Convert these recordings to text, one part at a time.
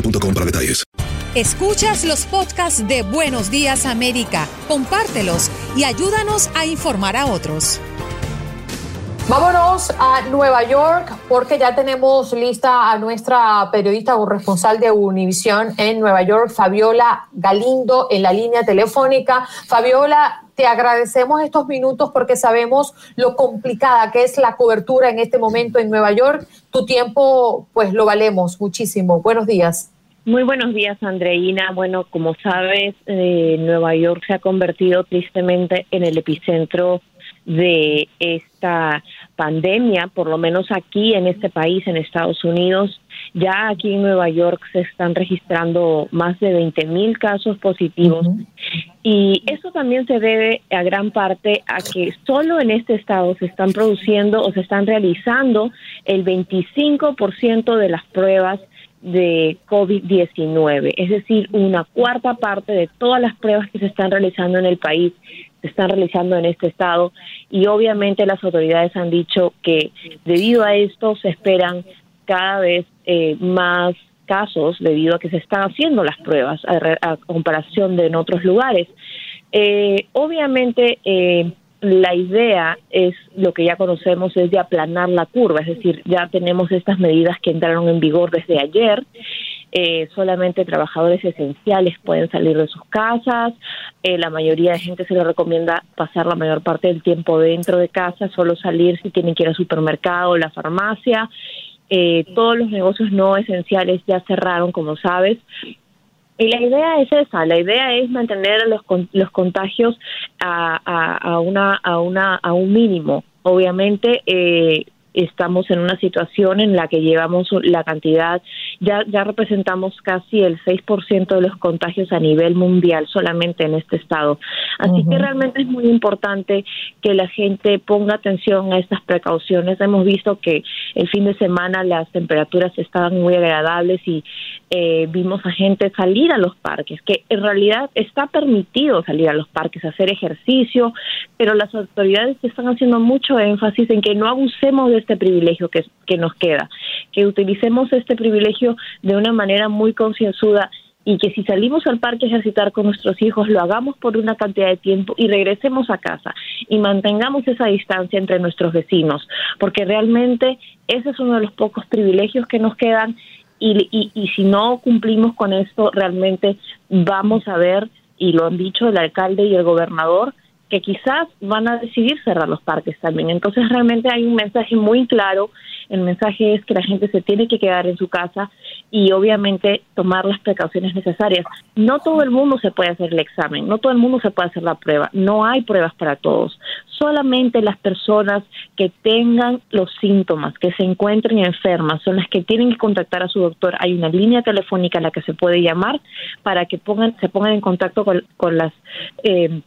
boostmobile.com para detalles. Escuchas los podcasts de Buenos Días América, compártelos y ayúdanos a informar a otros. Vámonos a Nueva York porque ya tenemos lista a nuestra periodista corresponsal de Univisión en Nueva York, Fabiola Galindo, en la línea telefónica. Fabiola, te agradecemos estos minutos porque sabemos lo complicada que es la cobertura en este momento en Nueva York. Tu tiempo, pues lo valemos muchísimo. Buenos días. Muy buenos días, Andreina. Bueno, como sabes, eh, Nueva York se ha convertido tristemente en el epicentro de esta pandemia, por lo menos aquí en este país, en Estados Unidos. Ya aquí en Nueva York se están registrando más de 20 mil casos positivos y eso también se debe a gran parte a que solo en este estado se están produciendo o se están realizando el 25% de las pruebas de COVID-19, es decir, una cuarta parte de todas las pruebas que se están realizando en el país se están realizando en este estado y obviamente las autoridades han dicho que debido a esto se esperan cada vez eh, más casos debido a que se están haciendo las pruebas a, a comparación de en otros lugares. Eh, obviamente eh, la idea es lo que ya conocemos es de aplanar la curva, es decir, ya tenemos estas medidas que entraron en vigor desde ayer. Eh, solamente trabajadores esenciales pueden salir de sus casas. Eh, la mayoría de gente se le recomienda pasar la mayor parte del tiempo dentro de casa, solo salir si tienen que ir al supermercado o la farmacia. Eh, todos los negocios no esenciales ya cerraron, como sabes. Y la idea es esa, la idea es mantener los, los contagios a, a, a, una, a, una, a un mínimo. Obviamente, eh, estamos en una situación en la que llevamos la cantidad, ya, ya representamos casi el 6% de los contagios a nivel mundial solamente en este estado. Así uh -huh. que realmente es muy importante que la gente ponga atención a estas precauciones. Hemos visto que el fin de semana las temperaturas estaban muy agradables y eh, vimos a gente salir a los parques, que en realidad está permitido salir a los parques, hacer ejercicio, pero las autoridades están haciendo mucho énfasis en que no abusemos de este privilegio que, que nos queda, que utilicemos este privilegio de una manera muy concienzuda y que si salimos al parque a ejercitar con nuestros hijos lo hagamos por una cantidad de tiempo y regresemos a casa y mantengamos esa distancia entre nuestros vecinos, porque realmente ese es uno de los pocos privilegios que nos quedan y, y, y si no cumplimos con esto realmente vamos a ver, y lo han dicho el alcalde y el gobernador, que quizás van a decidir cerrar los parques también. Entonces realmente hay un mensaje muy claro. El mensaje es que la gente se tiene que quedar en su casa y obviamente tomar las precauciones necesarias. No todo el mundo se puede hacer el examen, no todo el mundo se puede hacer la prueba. No hay pruebas para todos. Solamente las personas que tengan los síntomas, que se encuentren enfermas, son las que tienen que contactar a su doctor. Hay una línea telefónica a la que se puede llamar para que pongan, se pongan en contacto con, las eh,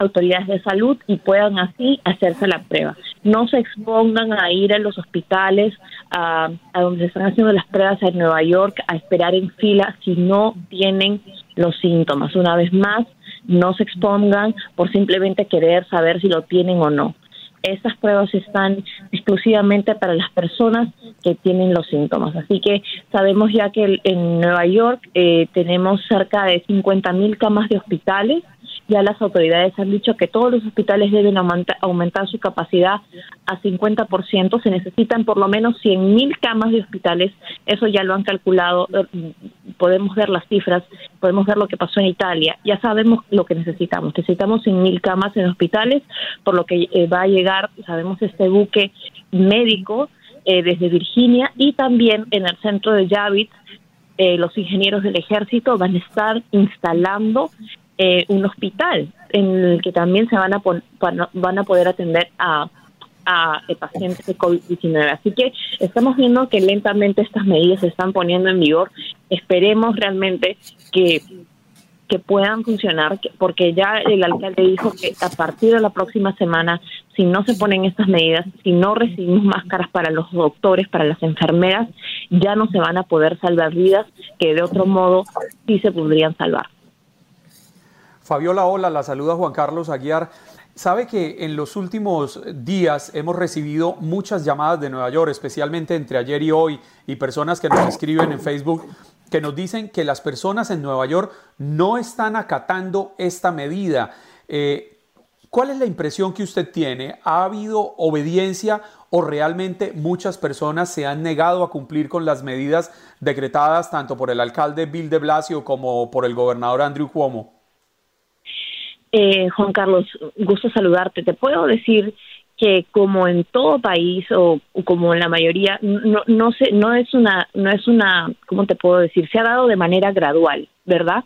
autoridades de salud y puedan así hacerse la prueba. No se expongan a ir a los hospitales a, donde se están haciendo las pruebas en Nueva York a esperar en fila si no tienen los síntomas. Una vez más, no se expongan por simplemente querer saber si lo tienen o no. Estas pruebas están exclusivamente para las personas que tienen los síntomas. Así que sabemos ya que en Nueva York eh, tenemos cerca de 50 mil camas de hospitales ya las autoridades han dicho que todos los hospitales deben aumentar su capacidad a 50%. Se necesitan por lo menos 100.000 camas de hospitales. Eso ya lo han calculado. Eh, podemos ver las cifras, podemos ver lo que pasó en Italia. Ya sabemos lo que necesitamos. Necesitamos 100.000 camas en hospitales, por lo que eh, va a llegar, sabemos, este buque médico eh, desde Virginia y también en el centro de Javits los ingenieros del ejército van a estar instalando eh, un hospital en el que también se van a, van a poder atender a, a pacientes de COVID-19. Así que estamos viendo que lentamente estas medidas se están poniendo en vigor. Esperemos realmente que que puedan funcionar, porque ya el alcalde dijo que a partir de la próxima semana, si no se ponen estas medidas, si no recibimos máscaras para los doctores, para las enfermeras, ya no se van a poder salvar vidas que de otro modo sí se podrían salvar. Fabiola, hola, la saluda Juan Carlos Aguiar. Sabe que en los últimos días hemos recibido muchas llamadas de Nueva York, especialmente entre ayer y hoy, y personas que nos escriben en Facebook que nos dicen que las personas en Nueva York no están acatando esta medida. Eh, ¿Cuál es la impresión que usted tiene? ¿Ha habido obediencia o realmente muchas personas se han negado a cumplir con las medidas decretadas tanto por el alcalde Bill de Blasio como por el gobernador Andrew Cuomo? Eh, Juan Carlos, gusto saludarte. Te puedo decir que como en todo país o, como en la mayoría no no sé no es una no es una cómo te puedo decir se ha dado de manera gradual verdad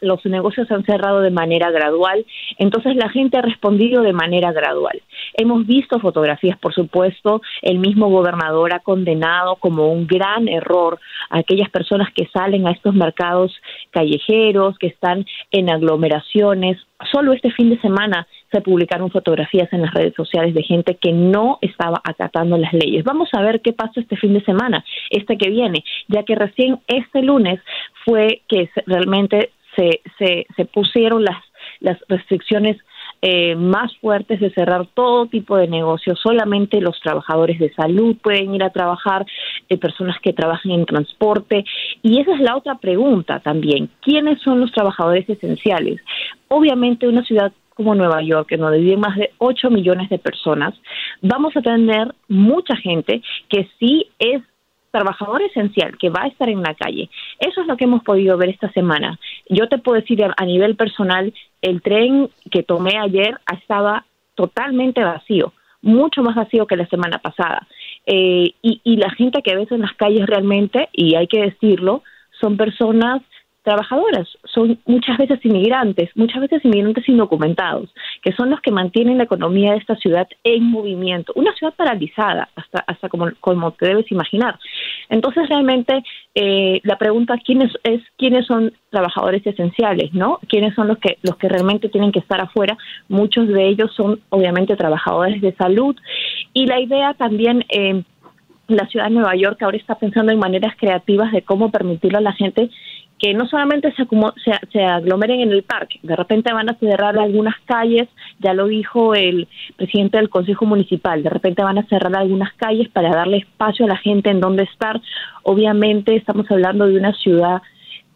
los negocios se han cerrado de manera gradual, entonces la gente ha respondido de manera gradual. Hemos visto fotografías, por supuesto, el mismo gobernador ha condenado como un gran error a aquellas personas que salen a estos mercados callejeros, que están en aglomeraciones. Solo este fin de semana se publicaron fotografías en las redes sociales de gente que no estaba acatando las leyes. Vamos a ver qué pasa este fin de semana, este que viene, ya que recién este lunes fue que realmente se, se, se pusieron las, las restricciones eh, más fuertes de cerrar todo tipo de negocios. Solamente los trabajadores de salud pueden ir a trabajar, eh, personas que trabajan en transporte. Y esa es la otra pregunta también. ¿Quiénes son los trabajadores esenciales? Obviamente una ciudad como Nueva York, en donde viven más de 8 millones de personas, vamos a tener mucha gente que sí es trabajador esencial que va a estar en la calle. Eso es lo que hemos podido ver esta semana. Yo te puedo decir a nivel personal, el tren que tomé ayer estaba totalmente vacío, mucho más vacío que la semana pasada. Eh, y, y la gente que ves en las calles realmente, y hay que decirlo, son personas trabajadoras, son muchas veces inmigrantes, muchas veces inmigrantes indocumentados, que son los que mantienen la economía de esta ciudad en movimiento, una ciudad paralizada, hasta, hasta como, como te debes imaginar. Entonces, realmente, eh, la pregunta quiénes es quiénes son trabajadores esenciales, ¿no? ¿Quiénes son los que, los que realmente tienen que estar afuera? Muchos de ellos son, obviamente, trabajadores de salud. Y la idea también... Eh, la ciudad de Nueva York ahora está pensando en maneras creativas de cómo permitirle a la gente que no solamente se, se, aglomeren en el parque, de repente van a cerrar algunas calles, ya lo dijo el presidente del Consejo Municipal, de repente van a cerrar algunas calles para darle espacio a la gente en donde estar. Obviamente estamos hablando de una ciudad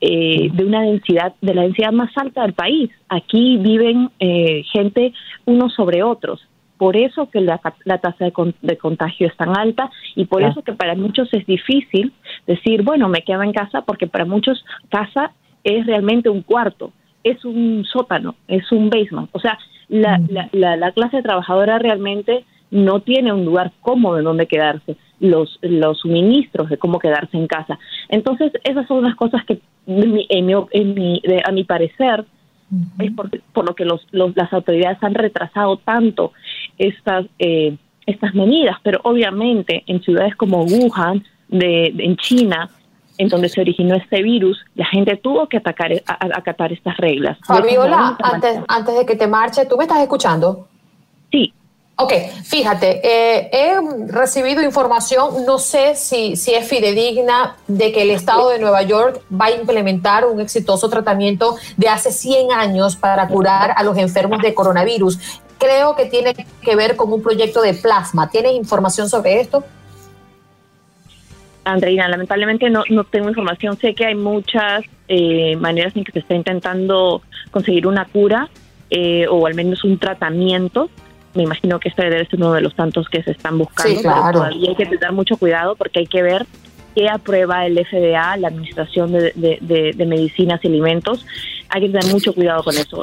eh, de una densidad, de la densidad más alta del país. Aquí viven eh, gente unos sobre otros por eso que la, tasa de, contagio es tan alta y por eso que para muchos es difícil decir, bueno, me quedo en casa, porque para muchos casa es realmente un cuarto, es un sótano, es un basement. O sea, la, la, la, clase trabajadora realmente no tiene un lugar cómodo en donde quedarse, los, los suministros de cómo quedarse en casa. Entonces, esas son las cosas que, en mi, en mi, a mi parecer, es por, por, lo que los, los, las autoridades han retrasado tanto estas, eh, estas medidas. Pero obviamente en ciudades como Wuhan, de, en China, en donde se originó este virus, la gente tuvo que atacar, acatar estas reglas. Fabiola, antes, antes de que te marche, ¿tú me estás escuchando? Sí. Ok, fíjate, eh, he recibido información, no sé si, si es fidedigna, de que el Estado de Nueva York va a implementar un exitoso tratamiento de hace 100 años para curar a los enfermos de coronavirus. Creo que tiene que ver con un proyecto de plasma. ¿Tienes información sobre esto? Andreina, lamentablemente no, no tengo información. Sé que hay muchas eh, maneras en que se está intentando conseguir una cura eh, o al menos un tratamiento. Me imagino que este debe ser uno de los tantos que se están buscando. Sí, claro. todavía hay que tener mucho cuidado porque hay que ver qué aprueba el FDA, la Administración de, de, de Medicinas y Alimentos. Hay que tener mucho cuidado con eso.